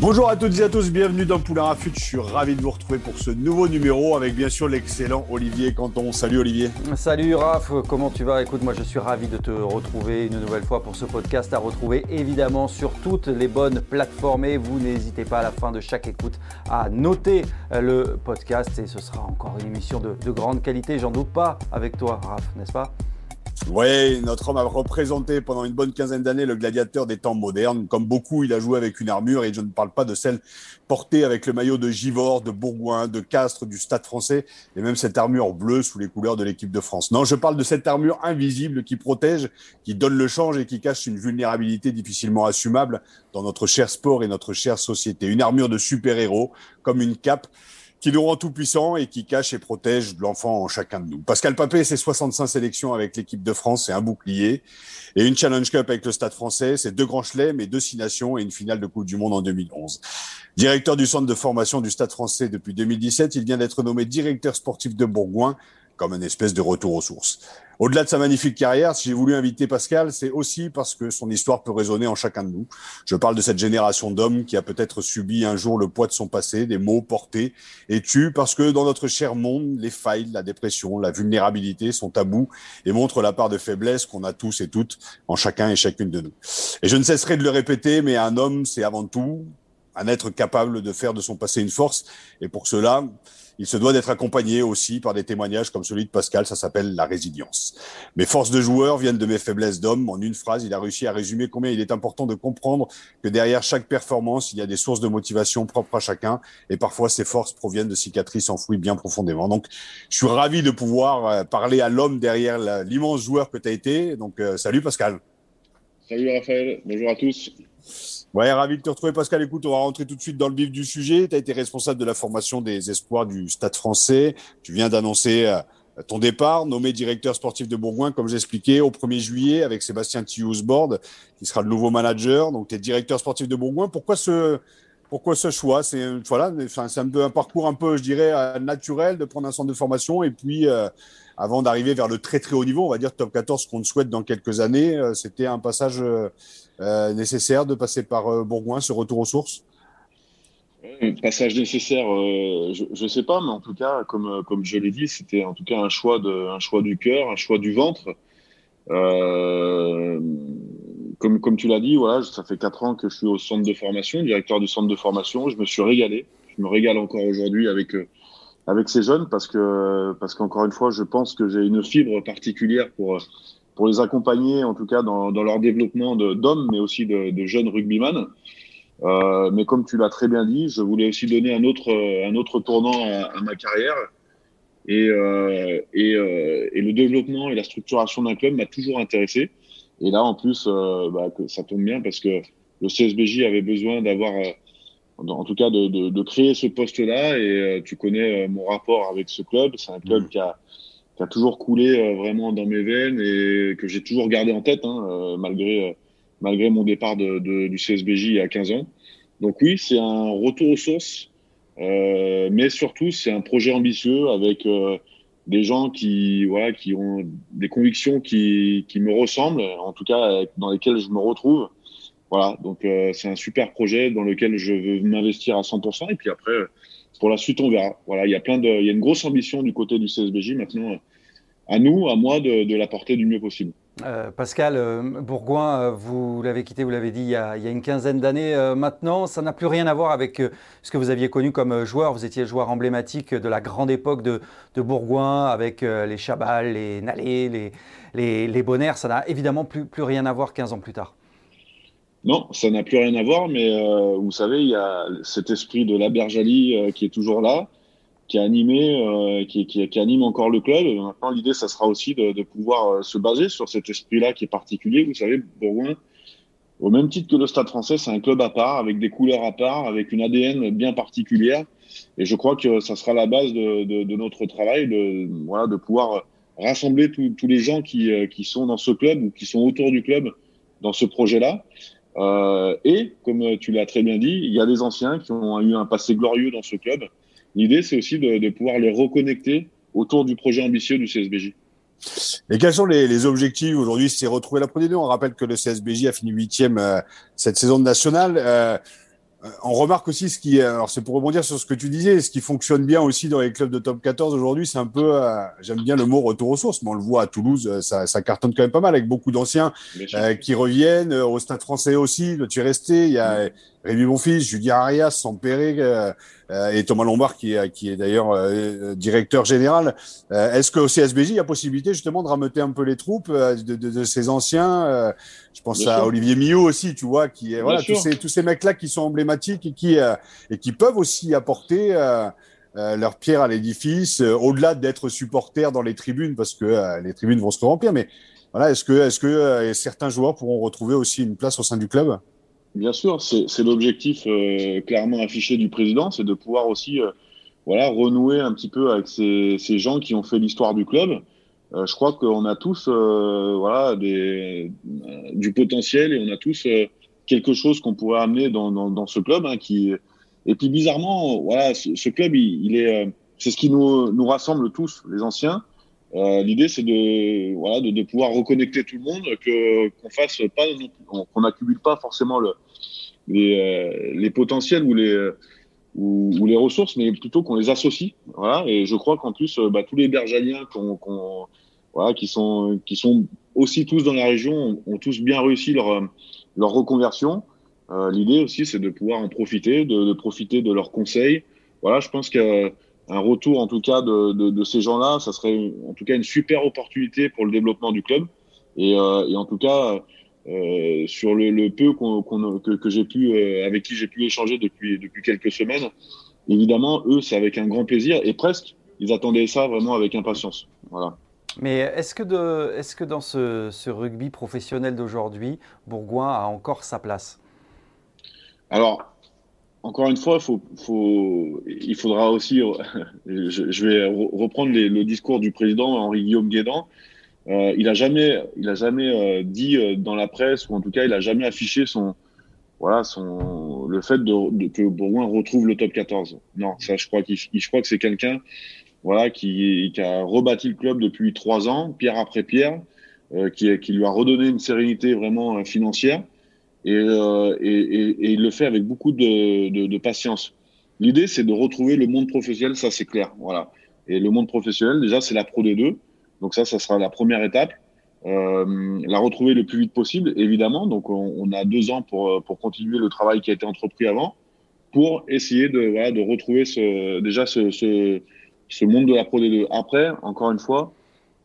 Bonjour à toutes et à tous, bienvenue dans Poulain Rafut. Je suis ravi de vous retrouver pour ce nouveau numéro avec bien sûr l'excellent Olivier Canton. Salut Olivier. Salut Raph, comment tu vas? Écoute, moi je suis ravi de te retrouver une nouvelle fois pour ce podcast à retrouver évidemment sur toutes les bonnes plateformes et vous n'hésitez pas à la fin de chaque écoute à noter le podcast et ce sera encore une émission de, de grande qualité, j'en doute pas avec toi Raph, n'est-ce pas? Oui, notre homme a représenté pendant une bonne quinzaine d'années le gladiateur des temps modernes. Comme beaucoup, il a joué avec une armure et je ne parle pas de celle portée avec le maillot de Givors, de Bourgoin, de Castres, du Stade français et même cette armure bleue sous les couleurs de l'équipe de France. Non, je parle de cette armure invisible qui protège, qui donne le change et qui cache une vulnérabilité difficilement assumable dans notre cher sport et notre chère société. Une armure de super-héros, comme une cape qui nous rend tout puissant et qui cache et protège l'enfant en chacun de nous. Pascal Papé, c'est 65 sélections avec l'équipe de France, c'est un bouclier. Et une Challenge Cup avec le Stade français, c'est deux grands chelems et deux six nations et une finale de Coupe du Monde en 2011. Directeur du centre de formation du Stade français depuis 2017, il vient d'être nommé directeur sportif de Bourgoin comme une espèce de retour aux sources. Au-delà de sa magnifique carrière, si j'ai voulu inviter Pascal, c'est aussi parce que son histoire peut résonner en chacun de nous. Je parle de cette génération d'hommes qui a peut-être subi un jour le poids de son passé, des mots portés et tués parce que dans notre cher monde, les failles, la dépression, la vulnérabilité sont tabous et montrent la part de faiblesse qu'on a tous et toutes en chacun et chacune de nous. Et je ne cesserai de le répéter, mais un homme, c'est avant tout un être capable de faire de son passé une force. Et pour cela, il se doit d'être accompagné aussi par des témoignages comme celui de Pascal, ça s'appelle la résilience. Mes forces de joueur viennent de mes faiblesses d'homme. En une phrase, il a réussi à résumer combien il est important de comprendre que derrière chaque performance, il y a des sources de motivation propres à chacun et parfois ces forces proviennent de cicatrices enfouies bien profondément. Donc, je suis ravi de pouvoir euh, parler à l'homme derrière l'immense joueur que tu as été. Donc, euh, salut Pascal. Salut Raphaël, bonjour à tous. Ouais, ravi de te retrouver, Pascal. Écoute, on va rentrer tout de suite dans le vif du sujet. Tu as été responsable de la formation des espoirs du Stade français. Tu viens d'annoncer euh, ton départ, nommé directeur sportif de Bourgoin, comme j'expliquais, au 1er juillet avec Sébastien Thiousbord, qui sera le nouveau manager. Donc, tu es directeur sportif de Bourgoin. Pourquoi ce, pourquoi ce choix? C'est voilà, c'est un parcours un peu, je dirais, euh, naturel de prendre un centre de formation et puis euh, avant d'arriver vers le très très haut niveau, on va dire top 14 qu'on souhaite dans quelques années, euh, c'était un passage nécessaire de passer par Bourgoin, ce retour aux sources? Passage nécessaire, je ne sais pas, mais en tout cas, comme, comme je l'ai dit, c'était en tout cas un choix, de, un choix du cœur, un choix du ventre. Comme, tu l'as dit, ça fait quatre ans que je suis au centre de formation, directeur du centre de formation. Je me suis régalé. Je me régale encore aujourd'hui avec, avec ces jeunes parce que, parce qu'encore une fois, je pense que j'ai une fibre particulière pour, les accompagner, en tout cas dans, leur développement d'hommes, mais aussi de, jeunes rugbyman. Euh, mais comme tu l'as très bien dit, je voulais aussi donner un autre, tournant à, ma carrière. Euh, euh, et, le développement et la structuration d'un club m'a toujours intéressé. Et là, en plus, euh, bah, que ça tombe bien parce que le CSBJ avait besoin d'avoir, euh, en tout cas, de, de, de créer ce poste-là. Et euh, tu connais mon rapport avec ce club. C'est un club mmh. qui a qui a toujours coulé euh, vraiment dans mes veines et que j'ai toujours gardé en tête, hein, euh, malgré, euh, malgré mon départ de, de, du CSBJ il y a 15 ans. Donc oui, c'est un retour aux sources, mais surtout c'est un projet ambitieux avec des gens qui, voilà, qui ont des convictions qui, qui me ressemblent, en tout cas dans lesquelles je me retrouve. Voilà, donc euh, c'est un super projet dans lequel je veux m'investir à 100%. Et puis après, pour la suite, on verra. Voilà, il y a plein de, il y a une grosse ambition du côté du CSBJ maintenant. À nous, à moi, de, de la porter du mieux possible. Euh, Pascal, euh, Bourgoin, euh, vous l'avez quitté, vous l'avez dit, il y, a, une quinzaine d'années maintenant. Ça n'a plus rien à voir avec ce que vous aviez connu comme joueur. Vous étiez joueur emblématique de la grande époque de, Bourgoin avec les Chabal, les Nalé, les, les, les Bonner. Ça n'a évidemment plus, plus rien à voir 15 ans plus tard. Non, ça n'a plus rien à voir, mais vous savez, il y a cet esprit de la Berjali qui est toujours là. Qui a animé, qui, qui, qui, anime encore le club. maintenant, l'idée, ça sera aussi de, de, pouvoir se baser sur cet esprit-là qui est particulier. Vous savez, Bourgoin, au même titre que le Stade français, c'est un club à part, avec des couleurs à part, avec une ADN bien particulière. Et je crois que ça sera la base de, de, de notre travail, de, voilà, de pouvoir rassembler tous les gens qui, qui sont dans ce club ou qui sont autour du club dans ce projet-là. Euh, et, comme tu l'as très bien dit, il y a des anciens qui ont eu un passé glorieux dans ce club. L'idée, c'est aussi de, de, pouvoir les reconnecter autour du projet ambitieux du CSBJ. Et quels sont les, les objectifs aujourd'hui? C'est retrouver la Pro D2. On rappelle que le CSBJ a fini huitième euh, cette saison de nationale. Euh, euh, on remarque aussi ce qui, alors c'est pour rebondir sur ce que tu disais, ce qui fonctionne bien aussi dans les clubs de top 14 aujourd'hui, c'est un peu, euh, j'aime bien le mot retour aux sources, mais on le voit à Toulouse, ça, ça cartonne quand même pas mal avec beaucoup d'anciens qui reviennent, au Stade Français aussi, tu es resté, il y a Rémi Bonfils, Julien Arias, Sampéré euh, euh, et Thomas Lombard qui est, qui est d'ailleurs euh, directeur général. Est-ce qu'au CSBJ, il y a possibilité justement de rameuter un peu les troupes de, de, de ces anciens Je pense à Olivier Millot aussi, tu vois, qui est voilà tous ces, tous ces mecs-là qui sont emblématiques et qui et qui peuvent aussi apporter leur pierre à l'édifice, au-delà d'être supporters dans les tribunes, parce que les tribunes vont se remplir. Mais voilà, est-ce que, est-ce que certains joueurs pourront retrouver aussi une place au sein du club? Bien sûr, c'est l'objectif euh, clairement affiché du président, c'est de pouvoir aussi euh, voilà, renouer un petit peu avec ces, ces gens qui ont fait l'histoire du club. Euh, je crois qu'on a tous voilà, des, du potentiel et on a tous quelque chose qu'on pourrait amener dans, dans, dans ce club. Hein, qui... Et puis bizarrement, voilà, ce, ce club, il, il est, c'est ce qui nous, nous rassemble tous, les anciens. Euh, L'idée, c'est de, voilà, de, de, pouvoir reconnecter tout le monde, que qu'on fasse pas, qu'on n'accumule pas forcément le, les, euh, les potentiels ou les ou, ou, les ressources, mais plutôt qu'on les associe. Voilà. Et je crois qu'en plus, euh, bah, tous les bergaliens qui sont qui sont aussi tous dans la région ont, tous bien réussi leur leur reconversion. Euh, L'idée aussi, c'est de pouvoir en profiter, de, profiter de leurs conseils. Voilà, je pense que un retour en tout cas de, de, ces gens-là, ça serait en tout cas une super opportunité pour le développement du club. Euh, et en tout cas, euh, sur le, le peu qu'on, qu'on, que, que j'ai pu, euh, avec qui j'ai pu échanger depuis, depuis quelques semaines, évidemment, eux, c'est avec un grand plaisir et presque, ils attendaient ça vraiment avec impatience. Voilà. Mais est-ce que, de, est-ce que dans ce, ce rugby professionnel d'aujourd'hui, Bourgoin a encore sa place? Alors, encore une fois, faut, faut, il faudra aussi, je, je vais reprendre les, le discours du président Henri-Guillaume Guédan. Euh, il a jamais, il a jamais euh, dit euh, dans la presse, ou en tout cas, il a jamais affiché son, voilà, son, le fait de, que Bourgoin retrouve le top 14. Non, ça, je crois que c'est quelqu'un, voilà, qui, a rebâti le club depuis trois ans, pierre après pierre, qui, lui a redonné une sérénité vraiment financière et, il le fait avec beaucoup de, de, de patience. L'idée, c'est de retrouver le monde professionnel, ça c'est clair. Voilà. Et le monde professionnel, déjà, c'est la Pro D2. Donc ça, ça sera la première étape. Euh, la retrouver le plus vite possible, évidemment. Donc on, a deux ans pour, pour continuer le travail qui a été entrepris avant, pour essayer de, voilà, de retrouver ce, déjà ce, ce, monde de la Pro D2. Après, encore une fois,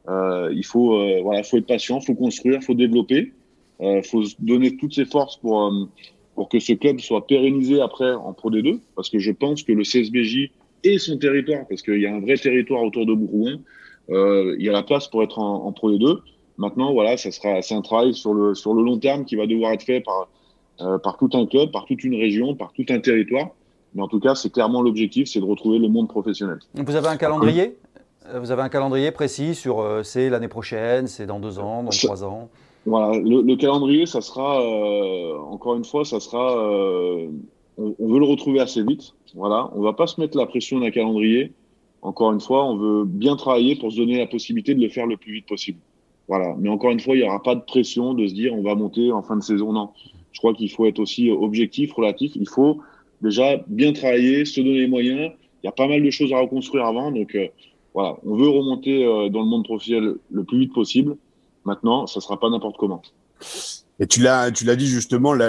euh, il faut, euh, voilà, faut être patient, faut construire, faut développer. Il euh, faut donner toutes ses forces pour, euh, pour que ce club soit pérennisé après en Pro D2, parce que je pense que le CSBJ et son territoire, parce qu'il y a un vrai territoire autour de euh, il y a la place pour être en, en Pro D2. Maintenant, voilà, ça sera, c'est un travail sur le, sur le long terme qui va devoir être fait par, euh, par tout un club, par toute une région, par tout un territoire. Mais en tout cas, c'est clairement l'objectif, c'est de retrouver le monde professionnel. Vous avez un calendrier Vous avez un calendrier précis sur euh, c'est l'année prochaine, c'est dans deux ans, dans trois ans? Voilà, le, le, calendrier, ça sera, euh, encore une fois, ça sera, euh, on, on, veut le retrouver assez vite. Voilà, on va pas se mettre la pression d'un calendrier. Encore une fois, on veut bien travailler pour se donner la possibilité de le faire le plus vite possible. Voilà, mais encore une fois, il n'y aura pas de pression de se dire on va monter en fin de saison. Non, je crois qu'il faut être aussi objectif, relatif. Il faut déjà bien travailler, se donner les moyens. Il y a pas mal de choses à reconstruire avant, donc euh, voilà, on veut remonter euh, dans le monde professionnel le plus vite possible. Maintenant, ça sera pas n'importe comment. Et tu l'as, tu l'as dit justement, il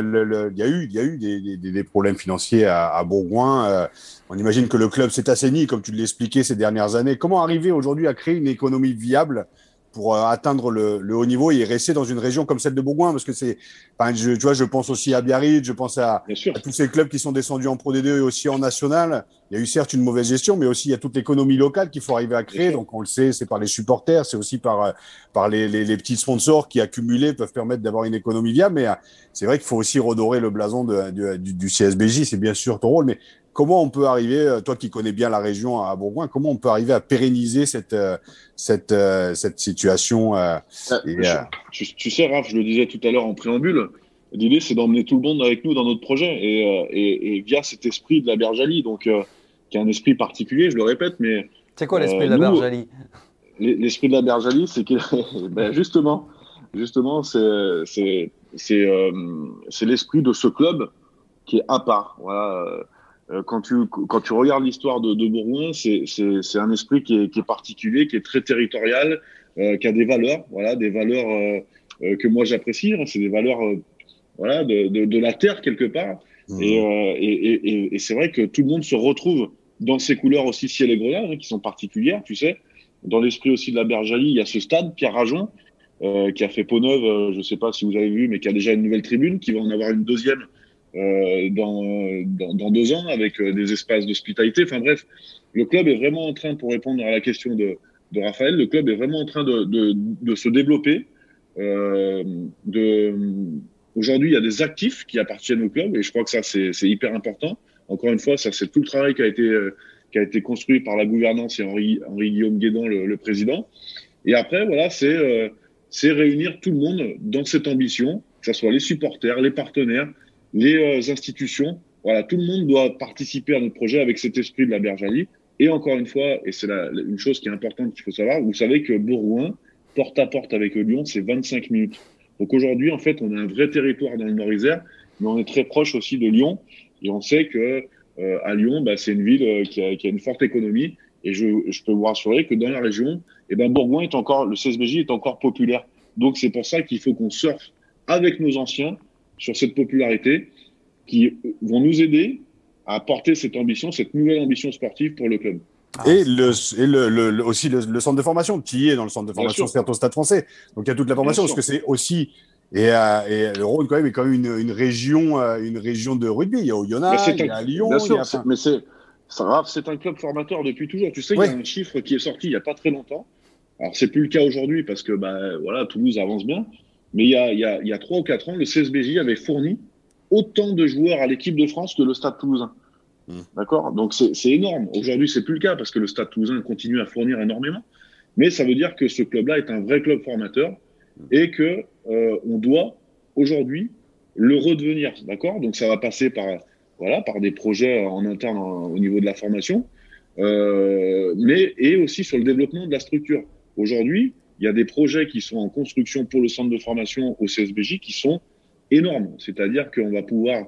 y a eu, il y a eu des, des, des problèmes financiers à, à Bourgoin. Euh, on imagine que le club s'est assaini, comme tu l'expliquais ces dernières années. Comment arriver aujourd'hui à créer une économie viable pour euh, atteindre le, le, haut niveau et rester dans une région comme celle de Bourgoin parce que c'est enfin, je, tu vois je pense aussi à Biarritz je pense à, à, tous ces clubs qui sont descendus en Pro D2 et aussi en national. Il y a eu certes une mauvaise gestion mais aussi il y a toute l'économie locale qu'il faut arriver à créer. Donc on le sait c'est par les supporters c'est aussi par euh, par les, les, les, petits sponsors qui accumulés peuvent permettre d'avoir une économie viable. Mais euh, c'est vrai qu'il faut aussi redorer le blason de, de, du, du CSBJ c'est bien sûr ton rôle mais comment on peut arriver, euh, toi qui connais bien la région à Bourgoin, comment on peut arriver à pérenniser cette, euh, cette, euh, cette situation tu, tu, sais, Raph, je le disais tout à l'heure en préambule, l'idée c'est d'emmener tout le monde avec nous dans notre projet et, et, et via cet esprit de la Bergalie, donc qui est un esprit particulier, je le répète, mais. C'est quoi l'esprit de la Bergalie L'esprit de la Bergalie, c'est que, ben justement, justement, c'est c'est l'esprit de ce club qui est à part. Voilà euh, quand tu, quand tu regardes l'histoire de, de Bourgoin, c'est un esprit qui est, qui est, particulier, qui est très territorial, euh, qui a des valeurs, voilà, des valeurs euh, euh que moi j'apprécie. Hein, c'est des valeurs, euh, voilà, de, de, de, la terre quelque part. Mmh. Et, et, et, et c'est vrai que tout le monde se retrouve dans ces couleurs aussi ciel et grenade, hein, qui sont particulières, tu sais. Dans l'esprit aussi de la Bergalie, il y a ce stade, Pierre Rajon, qui a fait peau neuve, je ne sais pas si vous avez vu, mais qui a déjà une nouvelle tribune, qui va en avoir une deuxième euh, dans, dans, deux ans avec euh, des espaces d'hospitalité. Enfin bref, le club est vraiment en train, pour répondre à la question de, Raphaël, le club est vraiment en train de, se développer. Euh, aujourd'hui, il y a des actifs qui appartiennent au club et je crois que ça, c'est, hyper important. Encore une fois, ça, c'est tout le travail qui a été, euh, construit par la gouvernance et Henri, Guillaume Guédon, le, président. Et après, voilà, euh, c'est réunir tout le monde dans cette ambition, que ce soit les supporters, les partenaires, les euh, institutions. Voilà, tout le monde doit participer à notre projet avec cet esprit de la bergerie. Et encore une fois, et c'est une chose qui est importante qu'il faut savoir, vous savez que Bourgoin, porte à porte avec Lyon, c'est 25 minutes. Donc aujourd'hui, en fait, on a un vrai territoire dans le Nord-Isère, mais on est très proche aussi de Lyon. Et on sait que euh, à Lyon, bah, c'est une ville euh, qui, a, qui, a, une forte économie. Et je, je, peux vous rassurer que dans la région, eh ben, Bourgoin est encore, le CSBJ est encore populaire. Donc c'est pour ça qu'il faut qu'on surfe avec nos anciens sur cette popularité qui vont nous aider à porter cette ambition, cette nouvelle ambition sportive pour le club. Ah, et, le, et le, le, aussi le, le, centre de formation, qui est dans le centre de formation, c'est au Stade français. Donc il y a toute la formation, parce que c'est aussi et, euh, et, le Rhône quand même est quand même une, une région, euh, une région de rugby. Il y a Oyonnax, il y a Lyon. Bien sûr, a... mais c'est c'est un club formateur depuis toujours. Tu sais, ouais. il y a un chiffre qui est sorti il y a pas très longtemps. Alors c'est plus le cas aujourd'hui parce que bah voilà, Toulouse avance bien. Mais il y a, il y a, il y a 3 ou 4 ans, le CSBJ avait fourni autant de joueurs à l'équipe de France que le Stade Toulousain. Mmh. D'accord? Donc c'est énorme. Aujourd'hui, c'est plus le cas parce que le Stade Toulousain continue à fournir énormément. Mais ça veut dire que ce club-là est un vrai club formateur mmh. et que euh, on doit aujourd'hui le redevenir. D'accord? Donc ça va passer par voilà par des projets en interne au niveau de la formation, euh, mais et aussi sur le développement de la structure. Aujourd'hui, il y a des projets qui sont en construction pour le centre de formation au CSBJ qui sont énormes. C'est-à-dire qu'on va pouvoir,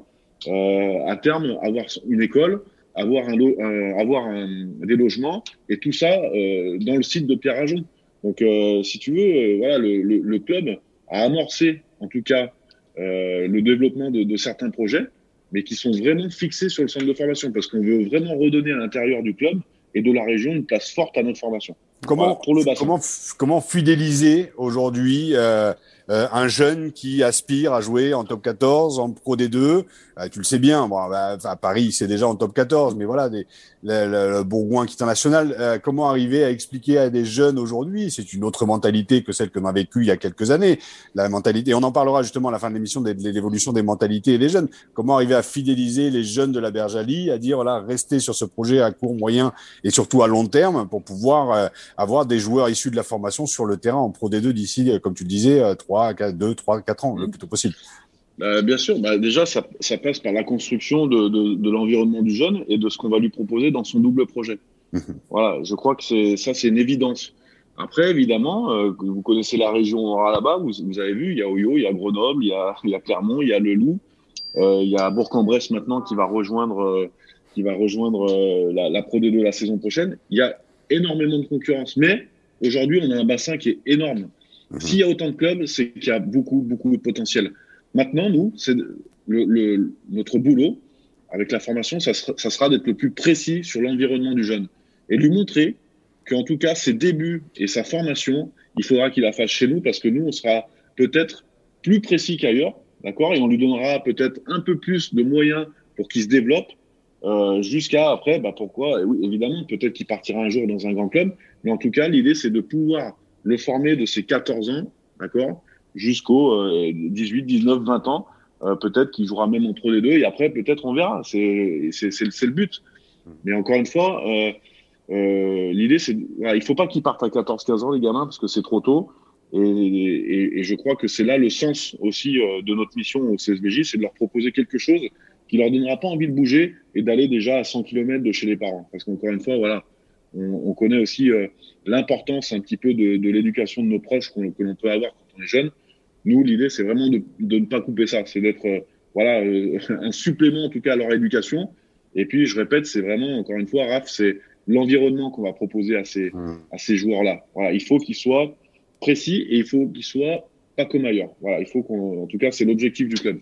euh, à terme, avoir une école, avoir, euh, des logements, et tout ça euh, dans le site de Pierre Ajon. Donc, si tu veux, voilà, le, club a amorcé, en tout cas, le développement de, certains projets, mais qui sont vraiment fixés sur le centre de formation, parce qu'on veut vraiment redonner à l'intérieur du club et de la région une place forte à notre formation. Comment, voilà, pour le comment, comment fidéliser aujourd'hui euh, euh, un jeune qui aspire à jouer en top 14, en Pro D2 euh, Tu le sais bien, bon, bah, à Paris, c'est déjà en top 14, mais voilà, des, le, le, le Bourgoin qui est international. Euh, comment arriver à expliquer à des jeunes aujourd'hui? C'est une autre mentalité que celle que l'on a vécue il y a quelques années. La mentalité, on en parlera justement à la fin de l'émission de, l'évolution des mentalités et des jeunes. Comment arriver à fidéliser les jeunes de la Bergalie, à dire voilà, restez sur ce projet à court, moyen et surtout à long terme pour pouvoir euh, avoir des joueurs issus de la formation sur le terrain en Pro D2 d'ici, euh, comme tu le disais, 3, 4, 2, 3, 4 ans, le plus tôt possible. Bah, bien sûr, bah, déjà, ça, ça, passe par la construction de, de, de l'environnement du jeune et de ce qu'on va lui proposer dans son double projet. Mmh. Voilà, je crois que ça, c'est une évidence. Après, évidemment, euh, vous connaissez la région là-bas, vous, vous, avez vu, il y a Oyo, il y a Grenoble, il y a, il y a Clermont, il y a Le Loup, euh, il y a Bourg-en-Bresse maintenant qui va rejoindre, euh, qui va rejoindre la, la Pro D2 la saison prochaine. Il y a énormément de concurrence, mais aujourd'hui, on a un bassin qui est énorme. Mmh. S'il y a autant de clubs, c'est qu'il y a beaucoup, beaucoup de potentiel. Maintenant, nous, c'est notre boulot avec la formation, ça sera, ça sera d'être le plus précis sur l'environnement du jeune et lui montrer qu'en tout cas, ses débuts et sa formation, il faudra qu'il la fasse chez nous parce que nous, on sera peut-être plus précis qu'ailleurs, d'accord? Et on lui donnera peut-être un peu plus de moyens pour qu'il se développe euh, jusqu'à après, bah pourquoi? Oui, Évidemment, peut-être qu'il partira un jour dans un grand club, mais en tout cas, l'idée, c'est de pouvoir le former de ses 14 ans, d'accord Jusqu'aux 18, 19, 20 ans. Euh, peut-être qu'il jouera même en Pro des deux et après, peut-être on verra. C'est le but. Mais encore une fois, euh, euh, l'idée, c'est, voilà, il faut pas qu'ils partent à 14-15 ans, les gamins, parce que c'est trop tôt. Et, je crois que c'est là le sens aussi de notre mission au CSBJ, c'est de leur proposer quelque chose qui leur donnera pas envie de bouger et d'aller déjà à 100 km de chez les parents. Parce qu'encore une fois, voilà, on, on connaît aussi euh, l'importance un petit peu de, de l'éducation de nos proches que l'on peut avoir quand on est jeune. Nous, l'idée, c'est vraiment de, de, ne pas couper ça, c'est d'être euh, voilà un supplément en tout cas à leur éducation. Et puis, je répète, c'est vraiment encore une fois, Raph, c'est l'environnement qu'on va proposer à ces, mmh. à ces joueurs-là. Voilà, il faut qu'ils soient précis et il faut qu'ils soient pas comme ailleurs. Voilà, il faut qu'on, en tout cas, c'est l'objectif du club.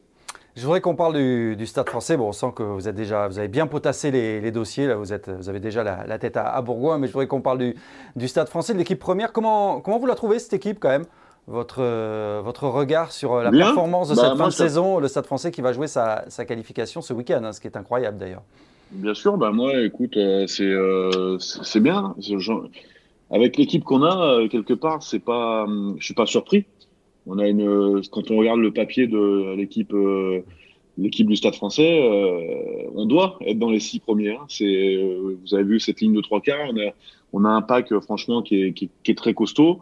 Je voudrais qu'on parle du, du, Stade français. Bon, on sent que vous, êtes déjà, vous avez bien potassé les, les dossiers. Là, vous, êtes, vous avez déjà la, la tête à, à, Bourgoin. Mais je voudrais qu'on parle du, du, Stade français, de l'équipe première. Comment, comment vous la trouvez, cette équipe, quand même? Votre, euh, votre regard sur la bien. performance de bah, cette fin de saison, le Stade français qui va jouer sa, sa qualification ce week-end, hein, ce qui est incroyable d'ailleurs. Bien sûr, bah moi, écoute, euh, c'est euh, c'est bien. Avec l'équipe qu'on a, euh, quelque part, c'est pas, je suis pas surpris. On a une, quand on regarde le papier de l'équipe, l'équipe du Stade Français, on doit être dans les six premiers. Hein. C'est, vous avez vu cette ligne de trois quarts. On a, un pack, franchement, qui est, très costaud.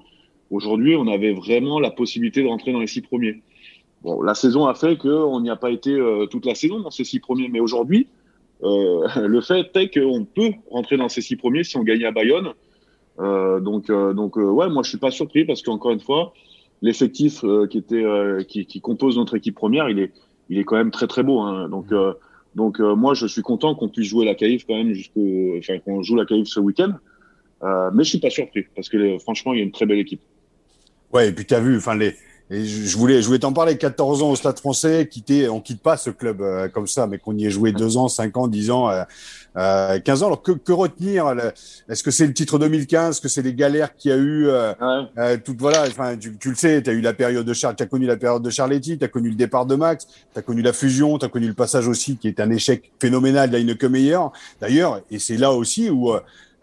Aujourd'hui, on avait vraiment la possibilité de rentrer dans les six premiers. Bon, la saison a fait qu'on n'y a pas été toute la saison dans ces six premiers, mais aujourd'hui, euh, le fait est qu'on peut rentrer dans ces six premiers si on gagne à Bayonne. Euh, donc, euh, ouais, moi je suis pas surpris parce qu'encore une fois, l'effectif qui était qui, qui, compose notre équipe première, il est il est quand même très très beau. Hein. Donc donc moi je suis content qu'on puisse jouer la CAIF quand même jusqu'au enfin qu'on joue la CAIF ce week-end. mais je suis pas surpris parce que franchement il y a une très belle équipe. Ouais et puis tu as vu enfin les et je voulais, je voulais t'en parler. 14 ans au Stade Français, quitter, on quitte pas ce club euh, comme ça, mais qu'on y ait joué deux ans, cinq ans, dix ans, euh, euh, 15 ans. Alors que, que retenir Est-ce que c'est le titre 2015 Est-ce que c'est les galères qu'il y a eu euh, ouais. tout, voilà. Enfin, tu, tu le sais, tu as eu la période de Charles, tu as connu la période de Charletti, tu as connu le départ de Max, tu as connu la fusion, tu as connu le passage aussi qui est un échec phénoménal. Que meilleur. D'ailleurs, et c'est là aussi où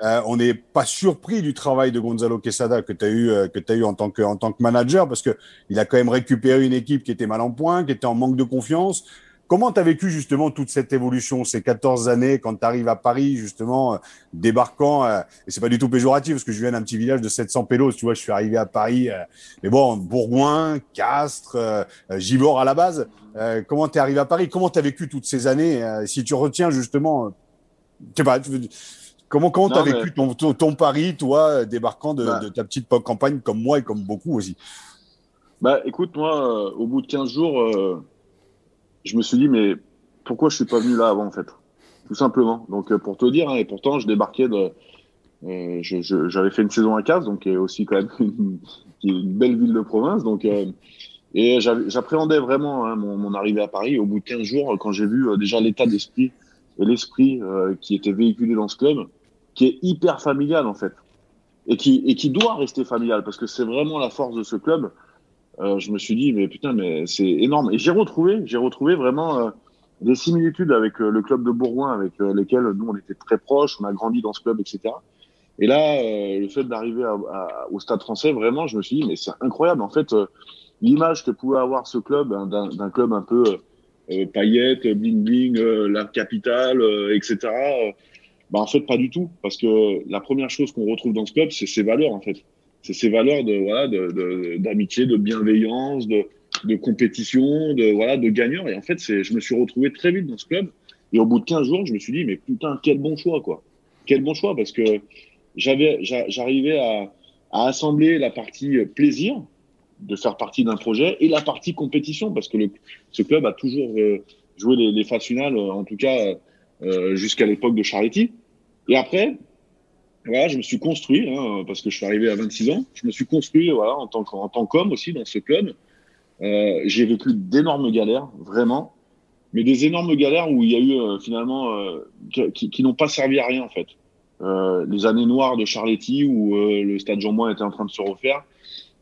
euh, on n'est pas surpris du travail de Gonzalo Quesada que tu as eu euh, que tu eu en tant que en tant que manager parce que il a quand même récupéré une équipe qui était mal en point, qui était en manque de confiance. Comment tu as vécu justement toute cette évolution ces 14 années quand tu arrives à Paris justement euh, débarquant euh, et c'est pas du tout péjoratif parce que je viens d'un petit village de 700 pélos, tu vois, je suis arrivé à Paris euh, mais bon, Bourgoin, Castres, euh, Givor à la base. comment tu es arrivé à Paris? Comment tu as vécu toutes ces années? Si tu retiens justement je sais pas, Comment comment t'as vécu ton, ton, ton, pari, toi, débarquant de, bah, de, ta petite campagne comme moi et comme beaucoup aussi? Bah, écoute, moi, euh, au bout de 15 jours, euh, je me suis dit, mais pourquoi je suis pas venu là avant, en fait? Tout simplement. Donc, euh, pour te dire, hein, et pourtant, je débarquais de. J'avais fait une saison à Casse, donc aussi quand même une, une, belle ville de province. Donc, et j'appréhendais vraiment hein, mon, mon, arrivée à Paris. Au bout de 15 jours, quand j'ai vu déjà l'état d'esprit et l'esprit qui était véhiculé dans ce club, qui est hyper familial en fait et qui et qui doit rester familial parce que c'est vraiment la force de ce club. Euh, je me suis dit mais putain mais c'est énorme et j'ai retrouvé j'ai retrouvé vraiment euh, des similitudes avec euh, le club de Bourgoin avec euh, lesquels nous on était très proches, on a grandi dans ce club etc. Et là euh, le fait d'arriver au Stade Français vraiment je me suis dit mais c'est incroyable en fait l'image que pouvait avoir ce club hein, d'un club un peu paillette bling bling la capitale etc bah, en fait, pas du tout, parce que la première chose qu'on retrouve dans ce club, c'est ses valeurs, en fait. C'est ses valeurs de voilà, d'amitié, de, de, de, bienveillance, de, de compétition, de voilà, de gagneur. Et en fait, c'est, je me suis retrouvé très vite dans ce club. Et au bout de 15 jours, je me suis dit, mais putain, quel bon choix, quoi. Quel bon choix, parce que j'avais, j'arrivais à, à assembler la partie plaisir de faire partie d'un projet et la partie compétition, parce que le, ce club a toujours euh, joué les, phases finales, en tout cas euh, jusqu'à l'époque de Charletti. Et après, voilà, je me suis construit, hein, parce que je suis arrivé à 26 ans, je me suis construit voilà, en tant qu'en tant qu'homme aussi dans ce club. Euh, j'ai vécu d'énormes galères, vraiment, mais des énormes galères où il y a eu euh, finalement euh, qui, qui n'ont pas servi à rien en fait. les années noires de Charletti où le stade Jean-Moin était en train de se refaire.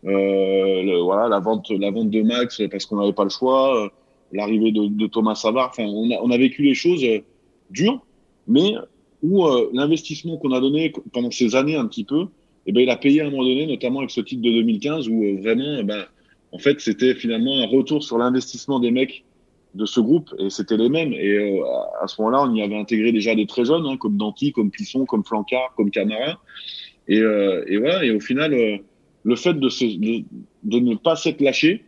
Voilà, la vente, la vente de Max parce qu'on n'avait pas le choix, l'arrivée de, Thomas Savard. Enfin, on a, on a vécu les choses dures, mais où l'investissement qu'on a donné pendant ces années un petit peu, eh ben, il a payé à un moment donné, notamment avec ce titre de 2015, où euh, vraiment, eh ben, en fait, c'était finalement un retour sur l'investissement des mecs de ce groupe, et c'était les mêmes. Et euh, à ce moment-là, on y avait intégré déjà des très jeunes, hein, comme Danti, comme Plisson, comme Flancard, comme Camara. Et, euh, et voilà, et au final, le fait de, se, de, de, ne pas s'être lâché,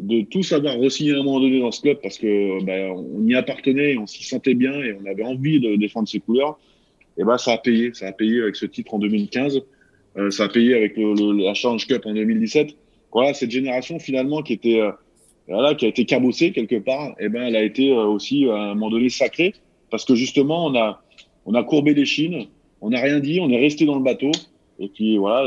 de tous avoir re-signé à un moment donné dans ce club, parce que ben, on y appartenait, on s'y sentait bien, et on avait envie de défendre ses couleurs, et ben ça a payé, ça a payé avec ce titre en 2015. Euh, ça a payé avec le, la Challenge Cup en 2017. Voilà, cette génération finalement qui était euh, voilà, qui a été cabossée quelque part, et eh ben elle a été euh, aussi à un moment donné sacrée parce que justement on a on a courbé les chines, on n'a rien dit, on est resté dans le bateau et puis voilà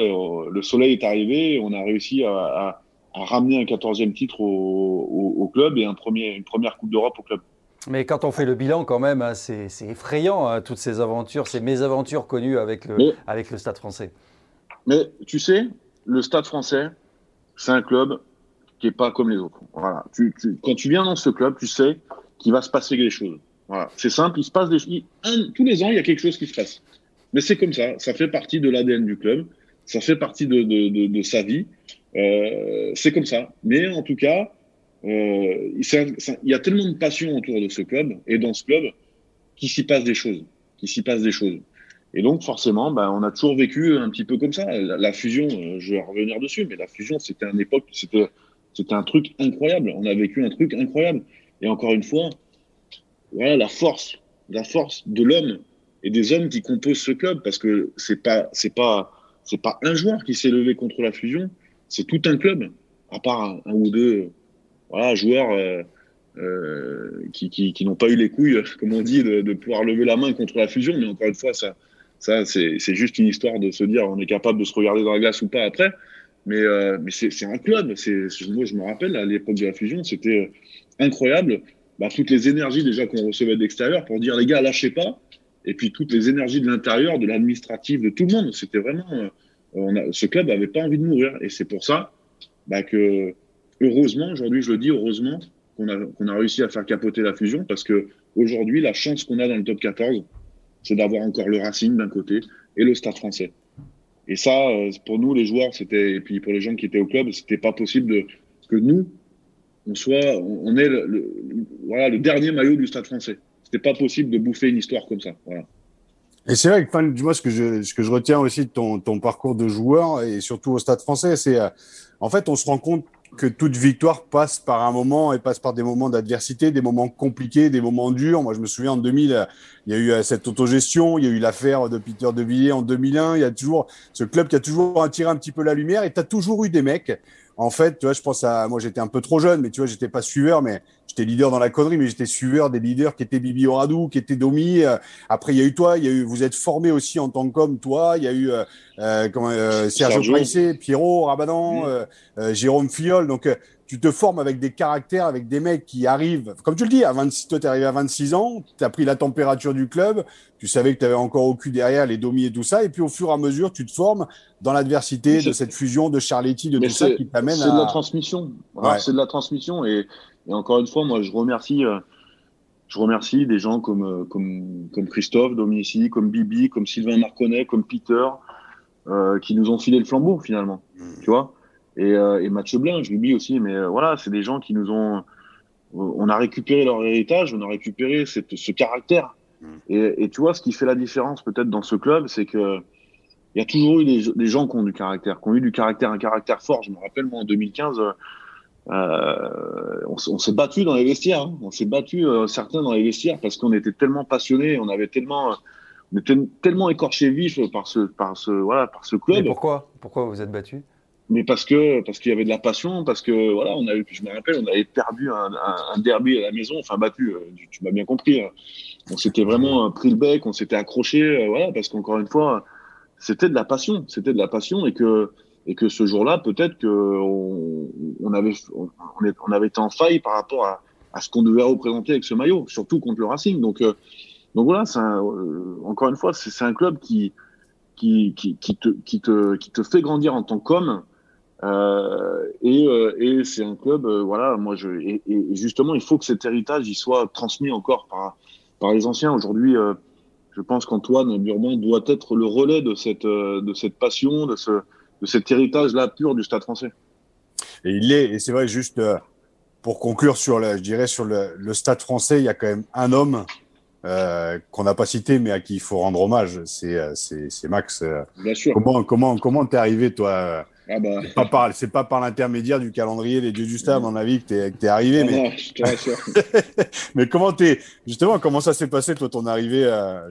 le, soleil est arrivé, on a réussi à, à, à ramener un 14e titre au, au, au, club et un premier, une première Coupe d'Europe au club. Mais quand on fait le bilan, quand même, hein, c'est effrayant, hein, toutes ces aventures, ces mésaventures connues avec le, avec le Stade français. Mais tu sais, le Stade français, c'est un club qui est pas comme les autres. Voilà. Tu, tu, quand tu viens dans ce club, tu sais qu'il va se passer des choses. Voilà. C'est simple, il se passe des choses. Tous les ans, il y a quelque chose qui se passe. Mais c'est comme ça. Ça fait partie de l'ADN du club. Ça fait partie de, sa vie. Euh, c'est comme ça. Mais en tout cas, euh, il y a tellement de passion autour de ce club et dans ce club qu'il s'y passe des choses. Qu'il s'y passe des choses. Et donc, forcément, bah, on a toujours vécu un petit peu comme ça. La, fusion, euh, je vais revenir dessus, mais la fusion, c'était un époque, c'était un truc incroyable. On a vécu un truc incroyable. Et encore une fois, voilà la force, la force de l'homme et des hommes qui composent ce club, parce que c'est pas, c'est pas, c'est pas un joueur qui s'est levé contre la fusion, c'est tout un club, à part un, ou deux, joueurs. Euh, euh, qui, qui, n'ont pas eu les couilles, comme on dit, de, pouvoir lever la main contre la fusion. Mais encore une fois, ça, ça, c'est juste une histoire de se dire on est capable de se regarder dans la glace ou pas après. Mais, euh, mais c'est un club. Moi, je me rappelle, à l'époque de la fusion, c'était incroyable. Bah, toutes les énergies déjà qu'on recevait de l'extérieur pour dire les gars, lâchez pas. Et puis toutes les énergies de l'intérieur, de l'administratif, de tout le monde. C'était vraiment. Euh, ce club n'avait pas envie de mourir. Et c'est pour ça bah, que, heureusement, aujourd'hui, je le dis, heureusement qu'on a, qu'on a réussi à faire capoter la fusion parce que aujourd'hui, la chance qu'on a dans le top 14, c'est d'avoir encore le Racing d'un côté et le Stade français. Et ça, euh, pour nous, les joueurs, c'était, et puis pour les gens qui étaient au club, c'était pas possible de, que nous, on soit, on est le, voilà, le dernier maillot du Stade français. C'était pas possible de bouffer une histoire comme ça. Et c'est vrai que, enfin, moi, ce que je, ce que je retiens aussi de ton, ton parcours de joueur et surtout au Stade français, c'est, euh, en fait, on se rend compte que toute victoire passe par un moment et passe par des moments d'adversité, des moments compliqués, des moments durs. Moi, je me souviens en 2000, il y a eu euh, cette autogestion, il y a eu l'affaire de Peter De Villiers en 2001. Il y a toujours ce club qui a toujours attiré un petit peu la lumière et tu as toujours eu des mecs. En fait, tu vois, je pense à moi, j'étais un peu trop jeune, mais tu vois, j'étais pas suiveur, mais j'étais leader dans la connerie, mais j'étais suiveur des leaders qui étaient Bibi Oradou, qui étaient Domi. Euh, après, il y a eu toi, il y a eu, vous êtes formé aussi en tant qu'homme, toi. Il y a eu euh, euh, euh Sergio Paissé, Pierrot, Rabadan, mm. Jérôme Fiol. Donc, tu te formes avec des caractères, avec des mecs qui arrivent, comme tu le dis, à 26, toi, t'es arrivé à 26 ans, tu as pris la température du club, tu savais que tu avais encore au cul derrière les domis et tout ça, et puis au fur et à mesure, tu te formes dans l'adversité de cette fusion de Charletti, de tout ça qui t'amène à... C'est de la transmission. C'est de la transmission, et, et, encore une fois, moi, je remercie, euh, je remercie des gens comme, euh, comme, comme Christophe Dominici, comme Bibi, comme Sylvain Marconnet, comme Peter, euh, qui nous ont filé le flambeau, finalement. Mmh. Tu vois? Et, euh, et Mathieu Blin, je l'oublie aussi, mais euh, voilà, c'est des gens qui nous ont. On a récupéré leur héritage, on a récupéré cette, ce caractère. Mm. Et, et, tu vois, ce qui fait la différence peut-être dans ce club, c'est que il y a toujours eu des, des, gens qui ont du caractère, qui ont eu du caractère, un caractère fort. Je me rappelle, moi, en 2015, euh, on, on s'est battu dans les vestiaires. Hein. On s'est battu euh, certains dans les vestiaires parce qu'on était tellement passionnés, on avait tellement, on était tellement écorché vif par ce, par ce, voilà, par ce club. Mais pourquoi? Pourquoi vous êtes battu? Mais parce que parce qu'il y avait de la passion, parce que voilà, on avait, je me rappelle, on avait perdu un, un, un derby à la maison, enfin battu, euh, tu, m'as bien compris. Hein. On s'était vraiment pris le bec, on s'était accroché, euh, voilà, parce qu'encore une fois, c'était de la passion, c'était de la passion, et que et que ce jour-là, peut-être que on, on avait on, avait été en faille par rapport à, à ce qu'on devait représenter avec ce maillot, surtout contre le Racing. Donc euh, donc voilà, encore une fois, c'est un club qui, qui, qui, qui, te, qui, te, qui te fait grandir en tant qu'homme. Euh, et, et c'est un club, voilà, moi je, et, et, justement, il faut que cet héritage il soit transmis encore par, par les anciens. Aujourd'hui, je pense qu'Antoine Burban doit être le relais de cette, de cette passion, de, ce, de cet héritage-là pur du Stade français. Et il est, et c'est vrai, juste euh, pour conclure sur, le, je dirais, sur le, le, Stade français, il y a quand même un homme euh, qu'on n'a pas cité, mais à qui il faut rendre hommage, c'est euh, Max. Euh. Bien sûr. Comment comment comment t'es arrivé toi ah bah. C'est pas par c'est pas par l'intermédiaire du calendrier des dieux du stade, à mon avis, que t'es es arrivé. mais non, je te mais comment t'es justement comment ça s'est passé toi ton arrivée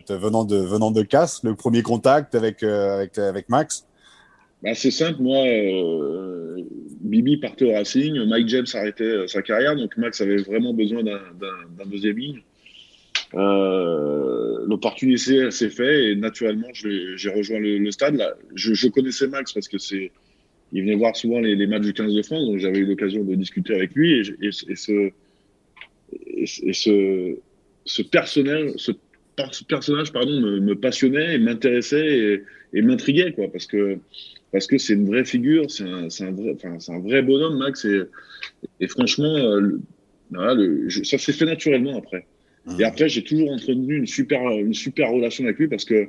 venant de venant de Casse, le premier contact avec avec avec Max? Bah, C'est simple, moi, euh, Bibi partait au Racing, Mike James arrêtait euh, sa carrière, donc Max avait vraiment besoin d'un deuxième ligne. Euh, L'opportunité s'est faite et naturellement, j'ai rejoint le, le, stade. Là, je, je, connaissais Max parce que c'est, il venait voir souvent les, les, matchs du 15 de France, donc j'avais eu l'occasion de discuter avec lui et, et, et ce, et, ce, ce personnel, ce, ce personnage pardon, me, me passionnait et m'intéressait et, m'intriguait quoi, parce que parce que c'est une vraie figure, c'est un, un, vrai, un vrai bonhomme, Max. Et, et franchement, euh, voilà, le, ça s'est fait naturellement après. Et après, j'ai toujours entretenu une super, une super relation avec lui parce que,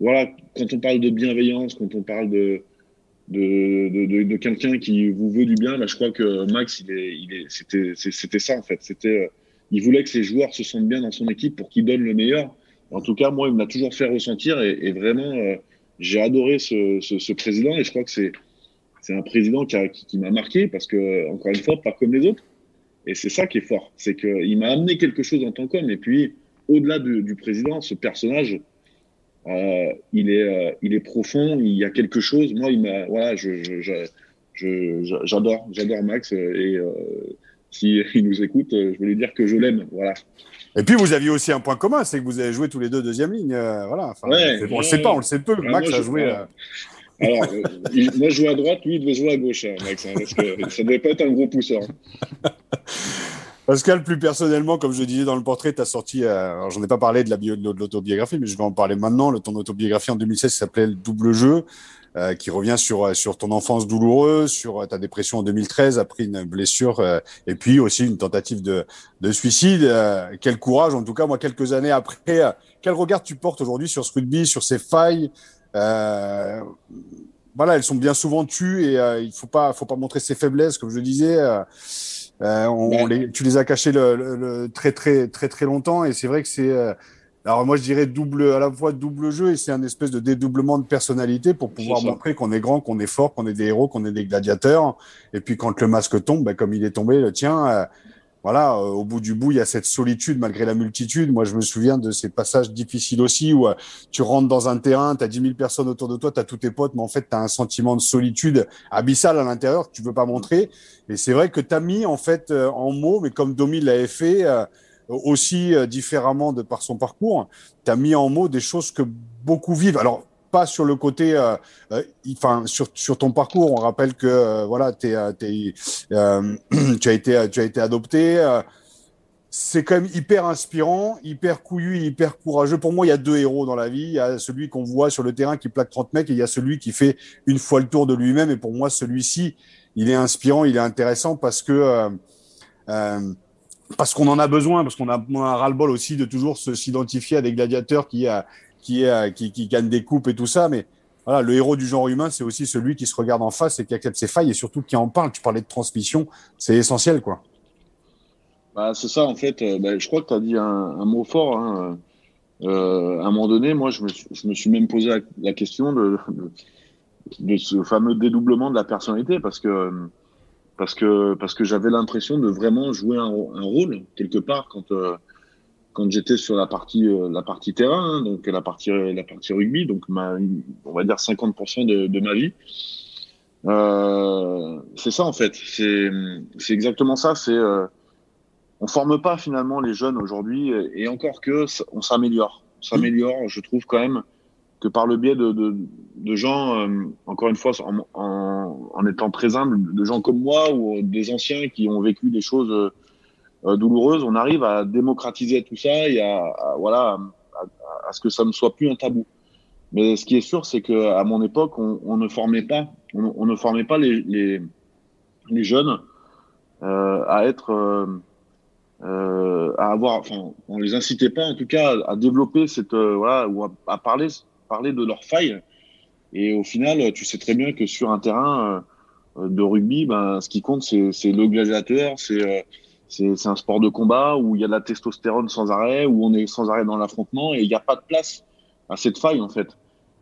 voilà, quand on parle de bienveillance, quand on parle de, de, de, de, quelqu'un qui vous veut du bien, là, je crois que Max, il est, il est, c'était, c'était ça en fait. C'était, euh, il voulait que ses joueurs se sentent bien dans son équipe pour qu'il donne le meilleur. En tout cas, moi, il m'a toujours fait ressentir et, vraiment. Euh, j'ai adoré ce, ce, président et je crois que c'est c'est un président qui, qui, qui m'a marqué parce que encore une fois pas comme les autres et c'est ça qui est fort c'est que il m'a amené quelque chose en tant qu'homme et puis au-delà du, du, président ce personnage euh, il est euh, il est profond il y a quelque chose moi il m'a voilà je j'adore j'adore Max et euh, si il nous écoute je vais lui dire que je l'aime voilà et puis vous aviez aussi un point commun, c'est que vous avez joué tous les deux deuxième ligne. Euh, voilà. Enfin, ouais, on le sait pas, on le sait peu. Ah, Max moi, a joué. Je, euh... Alors, euh, il, moi je joue à droite, lui il devait jouer à gauche, hein, Max, hein, parce que ça devait pas être un gros pousseur. Pascal, plus personnellement, comme je disais dans le portrait, tu as sorti, euh, j'en ai pas parlé de la bio, de l'autobiographie, mais je vais en parler maintenant. Le, ton autobiographie en 2016 s'appelait Le double jeu. Euh, qui revient sur euh, sur ton enfance douloureuse, sur euh, ta dépression en 2013 après une blessure euh, et puis aussi une tentative de de suicide. quel courage, en tout cas moi quelques années après. quel regard tu portes aujourd'hui sur ce rugby, sur ses failles Voilà, elles sont bien souvent tues et il faut pas faut pas montrer ses faiblesses, comme je disais. On, les, tu les as cachées le, le, le, très très très très longtemps et c'est vrai que c'est alors moi je dirais double à la fois double jeu et c'est un espèce de dédoublement de personnalité pour pouvoir montrer qu'on est grand, qu'on est fort, qu'on est des héros, qu'on est des gladiateurs. Et puis quand le masque tombe, ben, comme il est tombé, le tien, euh, voilà, euh, au bout du bout il y a cette solitude malgré la multitude. Moi je me souviens de ces passages difficiles aussi où euh, tu rentres dans un terrain, tu as 10 000 personnes autour de toi, tu as tous tes potes, mais en fait tu as un sentiment de solitude abyssal à l'intérieur que tu veux pas montrer. Et c'est vrai que tu as mis en fait en mots, mais comme Domi l'avait fait aussi euh, différemment de par son parcours, tu as mis en mots des choses que beaucoup vivent. Alors, sur le côté, euh, euh, enfin sur, ton parcours. On rappelle que euh, voilà, tu as été, tu as été adopté. c'est quand même hyper inspirant, hyper couillu, hyper courageux. Pour moi, il y a deux héros dans la vie. Il y a celui qu'on voit sur le terrain qui plaque 30 mecs et il y a celui qui fait une fois le tour de lui-même. Et pour moi, celui-ci, il est inspirant, il est intéressant parce que parce qu'on en a besoin, parce qu'on a, on a ras-le-bol aussi de toujours s'identifier à des gladiateurs qui, euh, qui, euh, qui, gagnent des coupes et tout ça. Mais voilà, le héros du genre humain, c'est aussi celui qui se regarde en face et qui accepte ses failles et surtout qui en parle. Tu parlais de transmission, c'est essentiel, quoi. Bah, c'est ça, en fait. Euh, bah, je crois que tu as dit un, mot fort. Hein. Euh, à un moment donné, moi, je me, je me suis même posé la, question de, ce fameux dédoublement de la personnalité parce que parce que parce que j'avais l'impression de vraiment jouer un, rôle quelque part quand quand j'étais sur la partie euh, la partie terrain hein, donc la partie la partie rugby donc ma on va dire 50% de, de ma vie. Euh, c'est ça en fait. C'est c'est exactement ça. C'est euh, on forme pas finalement les jeunes aujourd'hui. Et encore que on s'améliore. On s'améliore. Je trouve quand même que par le biais de, de, de gens, euh, encore une fois, en, en, en, étant très humble, de gens comme moi ou des anciens qui ont vécu des choses douloureuse, on arrive à démocratiser tout ça et à, voilà, à, ce que ça ne soit plus un tabou. Mais ce qui est sûr, c'est que à mon époque, on, ne formait pas, on, ne formait pas les, les, jeunes euh, à être, euh, euh, à avoir, enfin, on les incitait pas en tout cas à, développer cette, voilà, ou à, parler, parler de leurs failles. Et au final, tu sais très bien que sur un terrain de rugby, ben, ce qui compte, c'est le gladiateur, c'est c'est un sport de combat où il y a de la testostérone sans arrêt, où on est sans arrêt dans l'affrontement et il n'y a pas de place à cette faille en fait.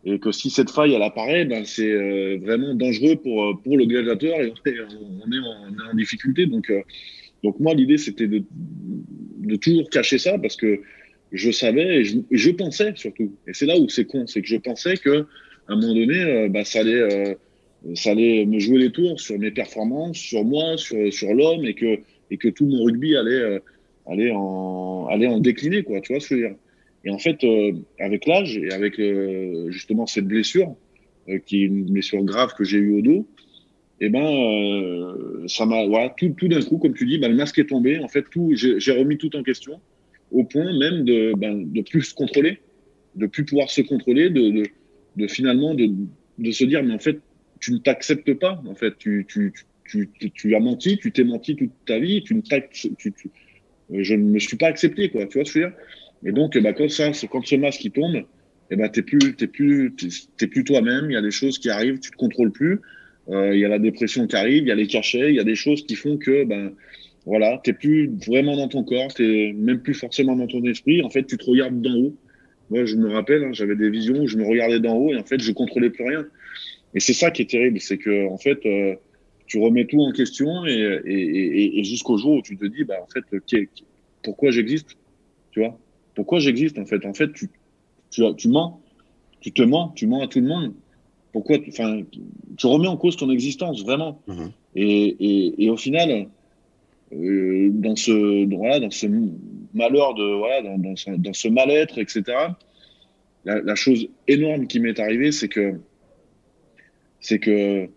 Et que si cette faille elle apparaît, ben c'est euh, vraiment dangereux pour euh, pour le gladiateur et on est, en, difficulté. Donc euh, donc moi l'idée c'était de, de toujours cacher ça parce que je savais et je, pensais surtout. Et c'est là où c'est con, c'est que je pensais que à un moment donné, bah, ça allait ça allait me jouer les tours sur mes performances, sur moi, sur sur l'homme et que et que tout mon rugby allait allait en allait en décliner quoi. Tu vois ce que je veux dire et en fait, euh, avec l'âge et avec euh, justement cette blessure, euh, qui est une blessure grave que j'ai eue au dos, eh ben, ça m'a, voilà, tout, tout d'un coup, comme tu dis, ben, le masque est tombé. En fait, tout, j'ai remis tout en question, au point même de, ben, de plus se contrôler, de plus pouvoir se contrôler, de, de, finalement de, de se dire, mais en fait, tu ne t'acceptes pas. En fait, tu, tu, as menti, tu t'es menti toute ta vie, tu ne tu, je ne me suis pas accepté, quoi. Tu vois ce que je veux dire? Et donc, bah, quand ça, quand ce masque qui tombe, eh ben, t'es plus, t'es plus, t'es plus toi-même. Il y a des choses qui arrivent, tu te contrôles plus. Euh, il y a la dépression qui arrive, il y a les cachets, il y a des choses qui font que, ben, voilà, t'es plus vraiment dans ton corps, t'es même plus forcément dans ton esprit. En fait, tu te regardes d'en haut. Moi, je me rappelle, hein, j'avais des visions où je me regardais d'en haut et en fait, je contrôlais plus rien. Et c'est ça qui est terrible, c'est que, en fait, euh, tu remets tout en question et, et, et, et jusqu'au jour où tu te dis, bah, en fait, pourquoi j'existe, tu vois? Pourquoi j'existe en fait? En fait, tu, tu, tu mens, tu te mens, tu mens à tout le monde. Pourquoi Enfin, tu remets en cause ton existence vraiment. Mhm. Et, au final, euh, dans ce voilà, dans ce malheur de voilà, dans, dans ce, dans ce mal-être, etc. La, la, chose énorme qui m'est arrivée, c'est que c'est que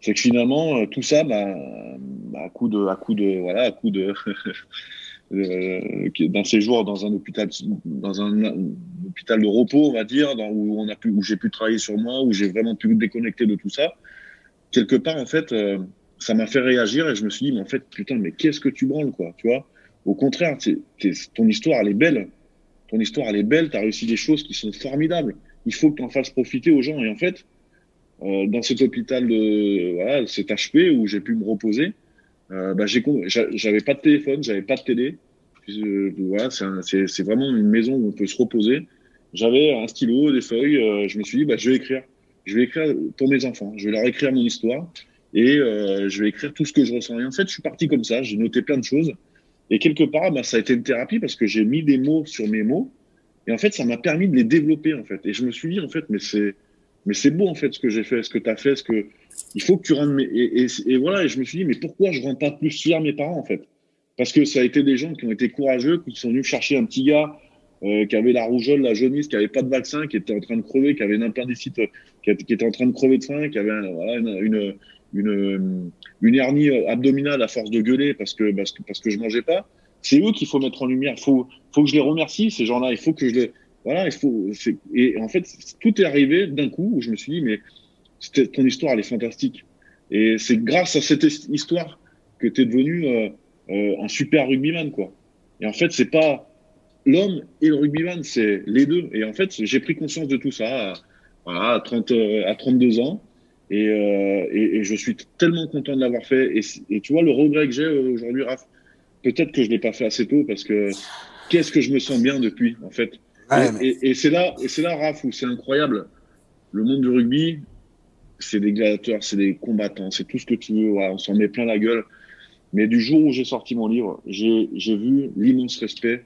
c'est que finalement tout ça, à coup de à coup de voilà, à coup de euh, d'un séjour dans un hôpital, dans un, hôpital de repos, on va dire, où on a pu, où j'ai pu travailler sur moi, où j'ai vraiment pu déconnecter de tout ça. Quelque part, en fait, euh, ça m'a fait réagir et je me suis dit, mais en fait, putain, mais qu'est-ce que tu branles, quoi, tu vois? Au contraire, ton histoire, elle est belle. Ton histoire, elle est belle. Tu as réussi des choses qui sont formidables. Il faut que tu en fasses profiter aux gens. Et en fait, euh, dans cet hôpital de voilà, cet HP où j'ai pu me reposer, euh, bah, j'avais pas de téléphone, j'avais pas de télé. Euh, voilà, c'est vraiment une maison où on peut se reposer. J'avais un stylo, des feuilles. Euh, je me suis dit, bah, je vais écrire. Je vais écrire pour mes enfants. Je vais leur écrire mon histoire et euh, je vais écrire tout ce que je ressens. Et en fait, je suis parti comme ça. J'ai noté plein de choses. Et quelque part, bah, ça a été une thérapie parce que j'ai mis des mots sur mes mots. Et en fait, ça m'a permis de les développer, en fait. Et je me suis dit, en fait, mais c'est, mais c'est beau, en fait, ce que j'ai fait, ce que tu as fait, ce que, il faut que tu rendes. Et, et, voilà, et je me suis dit, mais pourquoi je rends pas plus fier mes parents, en fait? Parce que ça a été des gens qui ont été courageux, qui sont venus chercher un petit gars euh, qui avait la rougeole, la jaunisse, qui avait pas de vaccin, qui était en train de crever, qui avait une appendicite, qui, qui était en train de crever de faim, qui avait une, une, hernie abdominale à force de gueuler parce que, parce que, parce que je mangeais pas. C'est eux qu'il faut mettre en lumière. Il faut, faut que je les remercie, ces gens-là. Il faut que je les. Voilà, il faut. Et en fait, tout est arrivé d'un coup où je me suis dit, mais ton histoire, elle est fantastique. Et c'est grâce à cette histoire que tu es devenu euh, euh, un super rugbyman, quoi. Et en fait, c'est pas l'homme et le rugbyman, c'est les deux. Et en fait, j'ai pris conscience de tout ça à, à, 30, à 32 ans. Et, euh, et, je suis tellement content de l'avoir fait. Et, et, tu vois, le regret que j'ai aujourd'hui, Raph, peut-être que je l'ai pas fait assez tôt parce que qu'est-ce que je me sens bien depuis, en fait? Et, et c'est là, et c'est là, Raph, où c'est incroyable. Le monde du rugby, c'est des gladiateurs, c'est des combattants, c'est tout ce que tu veux. on s'en met plein la gueule. Mais du jour où j'ai sorti mon livre, j'ai vu l'immense respect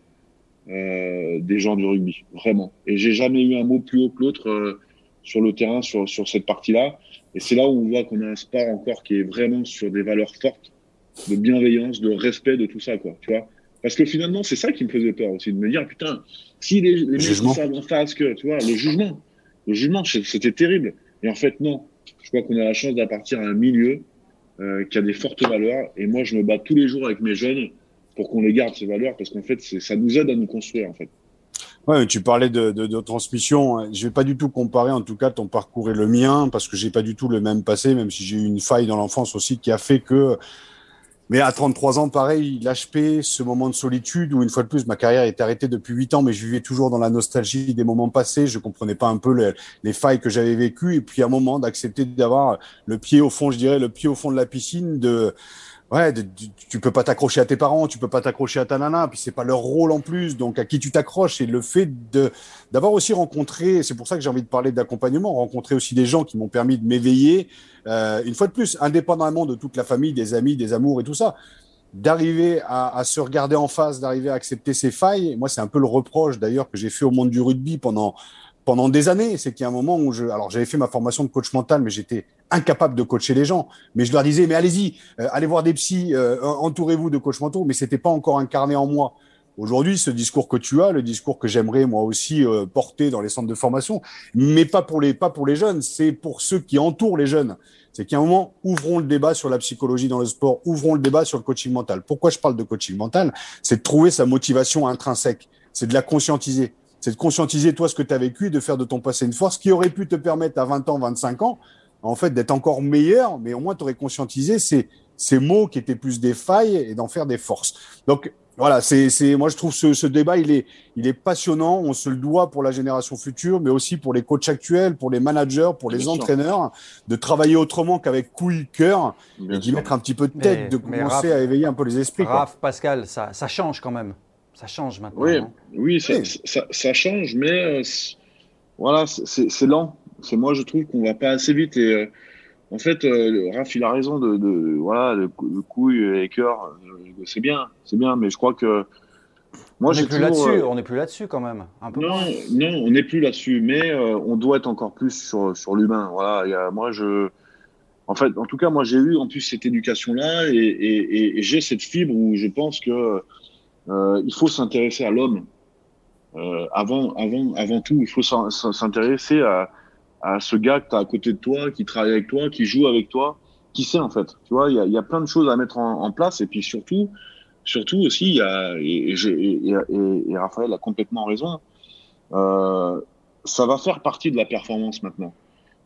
euh, des gens du rugby, vraiment. Et j'ai jamais eu un mot plus haut que l'autre euh, sur le terrain, sur, sur cette partie-là. Et c'est là où on voit qu'on a un sport encore qui est vraiment sur des valeurs fortes, de bienveillance, de respect, de tout ça, quoi. Tu vois Parce que finalement, c'est ça qui me faisait peur aussi, de me dire, putain, si les, les mecs savent en face que, tu vois, le jugement, le jugement, c'était terrible. Et en fait, non je crois qu'on a la chance d'appartenir à un milieu euh, qui a des fortes valeurs. Et moi, je me bats tous les jours avec mes jeunes pour qu'on les garde ces valeurs, parce qu'en fait, ça nous aide à nous construire en fait. Ouais, tu parlais de, de, de, transmission. Je vais pas du tout comparer, en tout cas, ton parcours et le mien, parce que j'ai pas du tout le même passé, même si j'ai eu une faille dans l'enfance aussi qui a fait que. Mais à 33 ans, pareil, l'HP, ce moment de solitude où une fois de plus, ma carrière est arrêtée depuis 8 ans, mais je vivais toujours dans la nostalgie des moments passés. Je comprenais pas un peu les, les failles que j'avais vécues. Et puis, à un moment, d'accepter d'avoir le pied au fond, je dirais, le pied au fond de la piscine, de, ouais, tu peux pas t'accrocher à tes parents, tu peux pas t'accrocher à ta nana, puis c'est pas leur rôle en plus. Donc à qui tu t'accroches et le fait de d'avoir aussi rencontré, c'est pour ça que j'ai envie de parler d'accompagnement, rencontrer aussi des gens qui m'ont permis de m'éveiller. Euh, une fois de plus, indépendamment de toute la famille, des amis, des amours et tout ça, d'arriver à, à, se regarder en face, d'arriver à accepter ses failles. Moi, c'est un peu le reproche d'ailleurs que j'ai fait au monde du rugby pendant pendant des années. C'est qu'il y a un moment où je, alors j'avais fait ma formation de coach mental, mais j'étais incapable de coacher les gens. Mais je leur disais, mais allez-y, euh, allez voir des psys, euh, entourez-vous de coachs mentaux. Mais c'était pas encore incarné en moi. Aujourd'hui, ce discours que tu as, le discours que j'aimerais moi aussi euh, porter dans les centres de formation, mais pas pour les pas pour les jeunes, c'est pour ceux qui entourent les jeunes. C'est qu'à un moment, ouvrons le débat sur la psychologie dans le sport, ouvrons le débat sur le coaching mental. Pourquoi je parle de coaching mental? C'est de trouver sa motivation intrinsèque, c'est de la conscientiser c'est de conscientiser toi ce que tu as vécu et de faire de ton passé une force qui aurait pu te permettre à 20 ans, 25 ans, en fait, d'être encore meilleur, mais au moins tu aurais conscientisé ces, ces mots qui étaient plus des failles et d'en faire des forces. Donc voilà, c'est, c'est, moi je trouve ce, ce débat il est, il est passionnant. On se le doit pour la génération future, mais aussi pour les coachs actuels, pour les managers, pour les entraîneurs, de travailler autrement qu'avec couille, cœur, et d'y mettre un petit peu de tête, de commencer à éveiller un peu les esprits. Raph, Pascal, ça, ça change quand même. Ça change maintenant. Oui, oui, ça, ça, ça, change, mais euh, voilà, c'est lent. C'est moi, je trouve qu'on va pas assez vite. Et euh, en fait, euh, Raph, il a raison de, de voilà, le, couille et cœur, c'est bien, c'est bien, mais je crois que moi, on n'est plus là-dessus. on n'est plus là-dessus quand même. Un peu non, non, on n'est plus là-dessus, mais on doit être encore plus sur sur l'humain. Voilà, y a, moi, je en fait, en tout cas, moi, j'ai eu en plus cette éducation-là et, et, et j'ai cette fibre où je pense que euh, il faut s'intéresser à l'homme. Euh, avant, avant, avant tout, il faut s'intéresser à, à ce gars que tu as à côté de toi, qui travaille avec toi, qui joue avec toi, qui sait en fait. Tu vois, il y a, y a, plein de choses à mettre en, place et puis surtout, surtout aussi, y a et, et, et, Raphaël a complètement raison. Euh, ça va faire partie de la performance maintenant.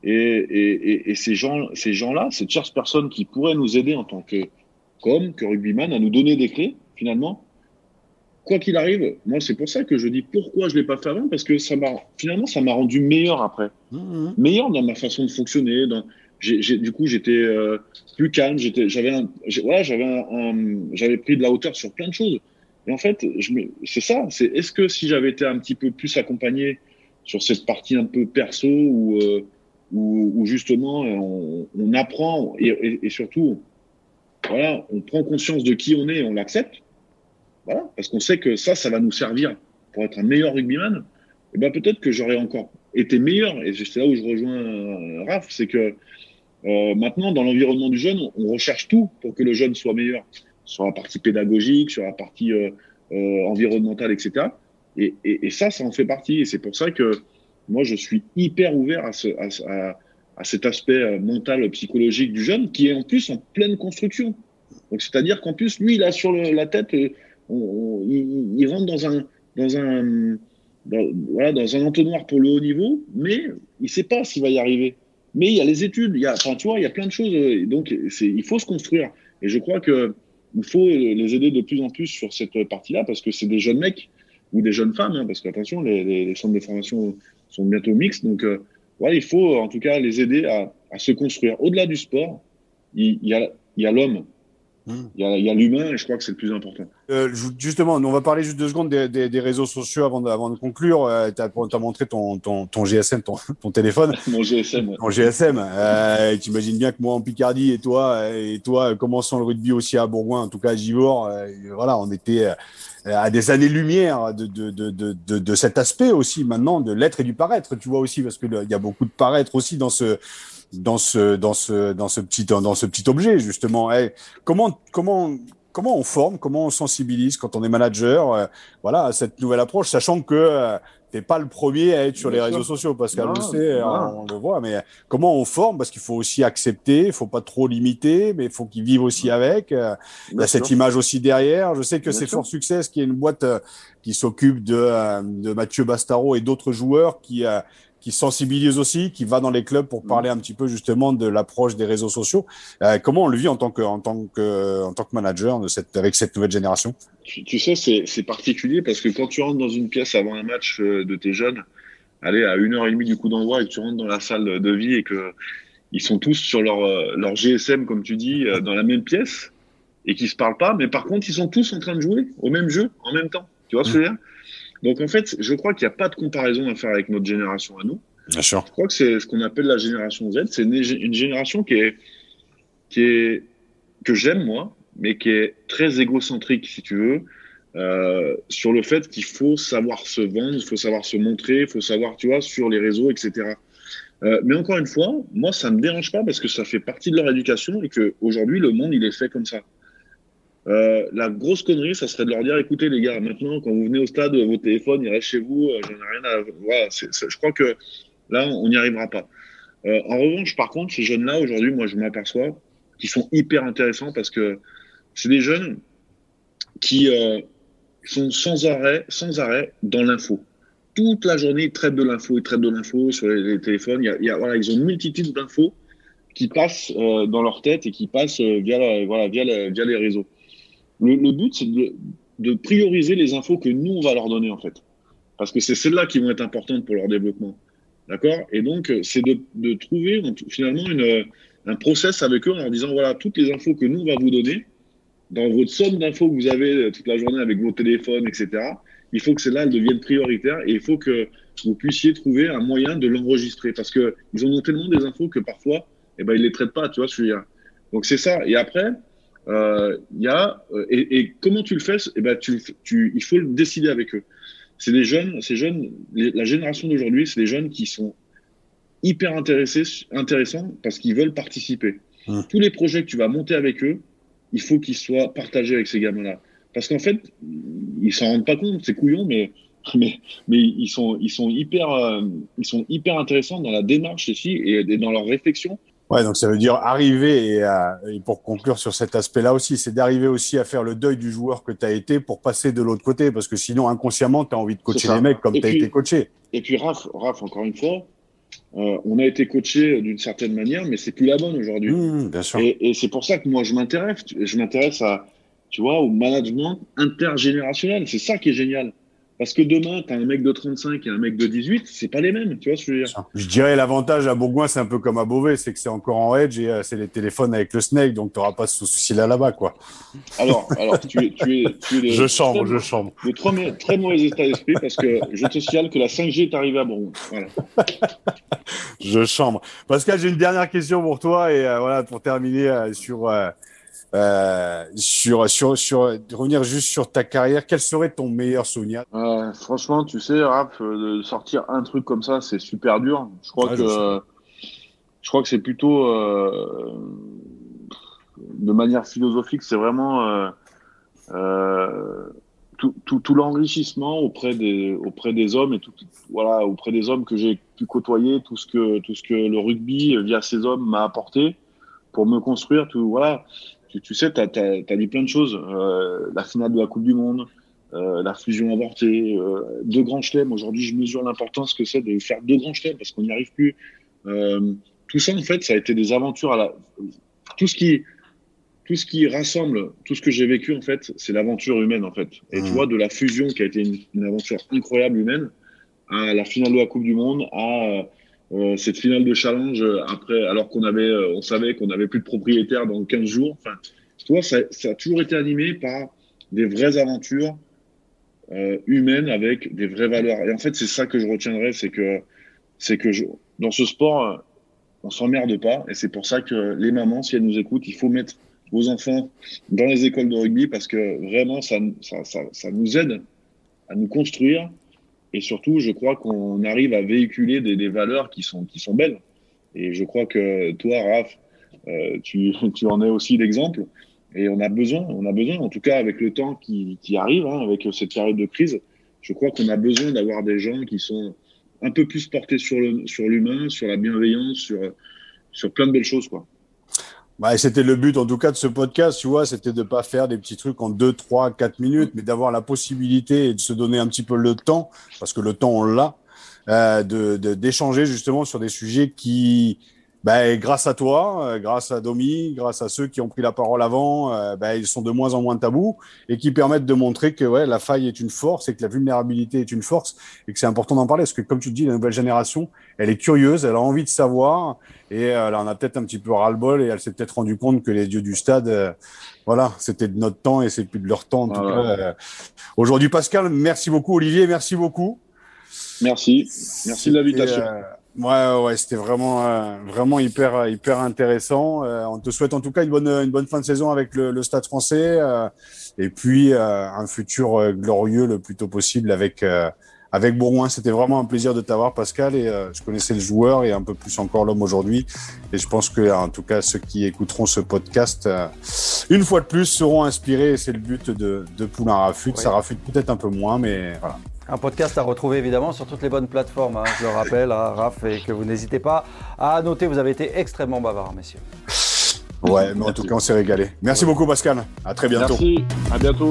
Et, ces gens, ces gens-là, ces tierces personnes qui pourraient nous aider en tant que comme que rugbyman à nous donner des clés finalement quoi qu'il arrive, moi, c'est pour ça que je dis pourquoi je l'ai pas fait avant, parce que ça m'a, finalement, ça m'a rendu meilleur après. Mmh. Meilleur dans ma façon de fonctionner. Dans, du coup, j'étais euh, plus calme, j'étais, j'avais voilà, j'avais pris de la hauteur sur plein de choses. Et en fait, je me, c'est ça, c'est est-ce que si j'avais été un petit peu plus accompagné sur cette partie un peu perso ou euh, où, justement on, on apprend et, et, et, surtout, voilà, on prend conscience de qui on est et on l'accepte voilà, parce qu'on sait que ça, ça va nous servir pour être un meilleur rugbyman. Et eh ben peut-être que j'aurais encore été meilleur. Et c'est là où je rejoins euh, Raph, c'est que euh, maintenant, dans l'environnement du jeune, on recherche tout pour que le jeune soit meilleur, sur la partie pédagogique, sur la partie euh, environnementale, etc. Et, et, ça, ça en fait partie. Et c'est pour ça que moi, je suis hyper ouvert à, ce, à, à cet aspect mental, psychologique du jeune, qui est en plus en pleine construction. Donc, c'est-à-dire qu'en plus, lui, il a sur la tête on, il, rentre dans un, dans un, voilà, dans un entonnoir pour le haut niveau, mais il sait pas s'il va y arriver. Mais il y a les études, il y a, enfin, tu vois, il y a plein de choses. Donc, il faut se construire. Et je crois que il faut les aider de plus en plus sur cette partie-là parce que c'est des jeunes mecs ou des jeunes femmes, hein, parce qu'attention, les, les, centres de formation sont bientôt mixtes. Donc, euh, il faut en tout cas les aider à, se construire. Au-delà du sport, il y a l'homme il y a, l'humain et je crois que c'est le plus important. Euh, justement, on va parler juste deux secondes des, des, des réseaux sociaux avant de, avant de conclure. Euh, tu as, montré ton, ton, ton GSM, ton, ton téléphone. Mon GSM. Ton GSM. Euh, tu imagines bien que moi en Picardie et toi, et toi, commençant le rugby aussi à Bourgoin, en tout cas à Givor, euh, voilà, on était euh, à des années-lumière de, de, de, de, de cet aspect aussi maintenant de l'être et du paraître. Tu vois aussi, parce qu'il y a beaucoup de paraître aussi dans ce dans ce dans ce dans ce petit dans ce petit objet justement. Hey, comment comment comment on forme, comment on sensibilise quand on est manager, euh, voilà, à cette nouvelle approche, sachant que euh, t'es pas le premier à être sur les réseaux sociaux parce qu'à le sait, on, le voit. Mais comment on forme Parce qu'il faut aussi accepter, il faut pas trop limiter, mais il faut qu'ils vivent aussi avec. Il y a cette image aussi derrière. Je sais que c'est Fort Success qui est une boîte qui s'occupe de, de Mathieu Bastaro et d'autres joueurs qui qui sensibilise aussi, qui va dans les clubs pour parler un petit peu justement de l'approche des réseaux sociaux. Euh, comment on le vit en tant que, en tant que, en tant que manager de cette, avec cette nouvelle génération? Tu, sais, c'est particulier parce que quand tu rentres dans une pièce avant un match euh, de tes jeunes, allez à une heure et demie du coup d'envoi et que tu rentres dans la salle de vie et que ils sont tous sur leur, euh, leur GSM, comme tu dis, dans la même pièce et qui se parlent pas, mais par contre, ils sont tous en train de jouer au même jeu en même temps. Tu vois ce que je veux dire? Donc en fait, je crois qu'il n'y a pas de comparaison à faire avec notre génération à nous. Bien sûr. Je crois que c'est ce qu'on appelle la génération Z. C'est une, génération qui est, qui est que j'aime moi, mais qui est très égocentrique, si tu veux, euh, sur le fait qu'il faut savoir se vendre, il faut savoir se montrer, il faut savoir, tu vois, sur les réseaux, etc. Euh, mais encore une fois, moi, ça me dérange pas parce que ça fait partie de leur éducation et que aujourd'hui, le monde, il est fait comme ça. Euh, la grosse connerie, ça serait de leur dire écoutez, les gars, maintenant, quand vous venez au stade, vos téléphones, ils restent chez vous, euh, j'en ai rien à. Voilà, je crois que là, on n'y arrivera pas. Euh, en revanche, par contre, ces jeunes-là, aujourd'hui, moi, je m'aperçois qu'ils sont hyper intéressants parce que c'est des jeunes qui sont sans arrêt, sans arrêt dans l'info. Toute la journée, ils traitent de l'info, ils traitent de l'info sur les, téléphones. Ils ont une multitude d'infos qui passent dans leur tête et qui passent via les réseaux. Le, but, c'est de, prioriser les infos que nous, on va leur donner, en fait. Parce que c'est celles-là qui vont être importantes pour leur développement. D'accord? Et donc, c'est de, trouver finalement une, un process avec eux en leur disant voilà, toutes les infos que nous, on va vous donner, dans votre somme d'infos que vous avez toute la journée avec vos téléphones, etc., il faut que celles-là, elles deviennent prioritaires et il faut que vous puissiez trouver un moyen de l'enregistrer. Parce qu'ils en ont tellement des infos que parfois, eh ben, ils les traitent pas, tu vois je veux. Donc, c'est ça. Et après, euh, y a euh, et, et, comment tu le fais Eh ben, tu, tu, il faut le décider avec eux. C'est des jeunes, ces jeunes, la génération d'aujourd'hui, c'est des jeunes qui sont hyper intéressés, intéressants parce qu'ils veulent participer. Mmh. Tous les projets que tu vas monter avec eux, il faut qu'ils soient partagés avec ces gamins-là. Parce qu'en fait, ils s'en rendent pas compte, c'est couillon, mais mais, mais ils sont ils sont hyper euh, ils sont hyper intéressants dans la démarche ici et, et dans leur réflexion Ouais, donc ça veut dire arriver, et, et pour conclure sur cet aspect-là aussi, c'est d'arriver aussi à faire le deuil du joueur que tu as été pour passer de l'autre côté, parce que sinon, inconsciemment, tu as envie de coacher les mecs comme tu as été coaché. Et puis, Raph, Raph encore une fois, euh, on a été coaché d'une certaine manière, mais c'est plus la bonne aujourd'hui. Mmh, bien sûr. Et, et c'est pour ça que moi, je m'intéresse, je m'intéresse à, tu vois, au management intergénérationnel. C'est ça qui est génial. Parce que demain, tu as un mec de 35 et un mec de 18, c'est pas les mêmes, tu vois ce que je veux dire Je dirais l'avantage à Bourgoin, c'est un peu comme à Beauvais, c'est que c'est encore en edge et euh, c'est les téléphones avec le Snake, donc tu n'auras pas ce souci-là là-bas, quoi. Alors, alors tu, es, tu es, tu es Je chambre, je chambre. De très, très mauvais état d'esprit parce que je te signale que la 5G est arrivée à Bourgoin. Voilà. je chambre. Pascal, j'ai une dernière question pour toi et euh, voilà, pour terminer euh, sur euh, sur, sur, sur, revenir juste sur ta carrière, quel serait ton meilleur souvenir? Euh, Franchement, tu sais, Raph, de sortir un truc comme ça, c'est super dur. Je crois que je, crois que c'est plutôt euh, de manière philosophique, c'est vraiment tout, tout, tout l'enrichissement auprès des auprès des hommes et tout voilà auprès des hommes que j'ai pu côtoyer, tout ce que tout ce que le rugby via ces hommes m'a apporté pour me construire, tout voilà tu, sais, tu as, dit plein de choses. Euh, la finale de la Coupe du Monde, euh, la fusion avortée, euh, deux grands chelems. Aujourd'hui, je mesure l'importance que c'est de faire deux grands chelems parce qu'on n'y arrive plus. tout ça, en fait, ça a été des aventures à la. Tout ce qui, tout ce qui rassemble, tout ce que j'ai vécu, en fait, c'est l'aventure humaine, en fait. Et tu mmh. vois, de la fusion qui a été une, une, aventure incroyable humaine, à la finale de la Coupe du Monde, à euh, cette finale de challenge euh, après, alors qu'on avait, euh, on savait qu'on avait plus de propriétaires dans 15 jours. Enfin, tu vois, ça, a toujours été animé par des vraies aventures humaines avec des vraies valeurs. Et en fait, c'est ça que je retiendrai, c'est que, c'est que dans ce sport, on s'emmerde pas. Et c'est pour ça que les mamans, si elles nous écoutent, il faut mettre vos enfants dans les écoles de rugby parce que vraiment, ça, ça, ça nous aide à nous construire et surtout, je crois qu'on arrive à véhiculer des, valeurs qui sont, belles. Et je crois que toi, Raph, euh, tu, en es aussi l'exemple. Et on a besoin, en tout cas avec le temps qui, arrive, hein, avec cette période de crise, Je crois qu'on a besoin d'avoir des gens qui sont un peu plus portés sur l'humain, sur la bienveillance, sur sur plein de belles choses. Bah, c'était le but, en tout cas, de ce podcast, tu vois, c'était de pas faire des petits trucs en 2, 3, 4 minutes, mais d'avoir la possibilité et de se donner un petit peu le temps, parce que le temps, on l'a, euh, de d'échanger justement sur des sujets qui, ben, grâce à toi, euh, grâce à Domi, grâce à ceux qui ont pris la parole avant, euh, ben, ils sont de moins en moins tabous et qui permettent de montrer que ouais, la faille est une force et que la vulnérabilité est une force et que c'est important d'en parler parce que comme tu dis, la nouvelle génération, elle est curieuse, elle a envie de savoir et euh, elle en a peut-être un petit peu ras-le-bol et elle s'est peut-être rendu compte que les dieux du stade, voilà, c'était de notre temps et c'est plus de leur temps en tout cas. Aujourd'hui, Pascal, merci beaucoup. Olivier, merci beaucoup. Merci, merci de l'invitation. Ouais, ouais, c'était vraiment, euh, vraiment hyper, hyper intéressant. Euh, on te souhaite en tout cas une bonne, une bonne fin de saison avec le, le Stade Français euh, et puis un futur glorieux le plus tôt possible avec, avec Bourgoin. C'était vraiment un plaisir de t'avoir, Pascal. Et je connaissais le joueur et un peu plus encore l'homme aujourd'hui. Et je pense que, en tout cas, ceux qui écouteront ce podcast, une fois de plus, seront inspirés. Et c'est le but de, de Poulain Rafut. Ça peut-être un peu moins, mais voilà. Un podcast à retrouver évidemment sur toutes les bonnes plateformes, hein, je le rappelle, à hein, Raph, et que vous n'hésitez pas à noter. Vous avez été extrêmement bavard, messieurs. Ouais, mais en tout cas, on s'est régalé. Merci beaucoup, Pascal. À très bientôt. Merci. À bientôt.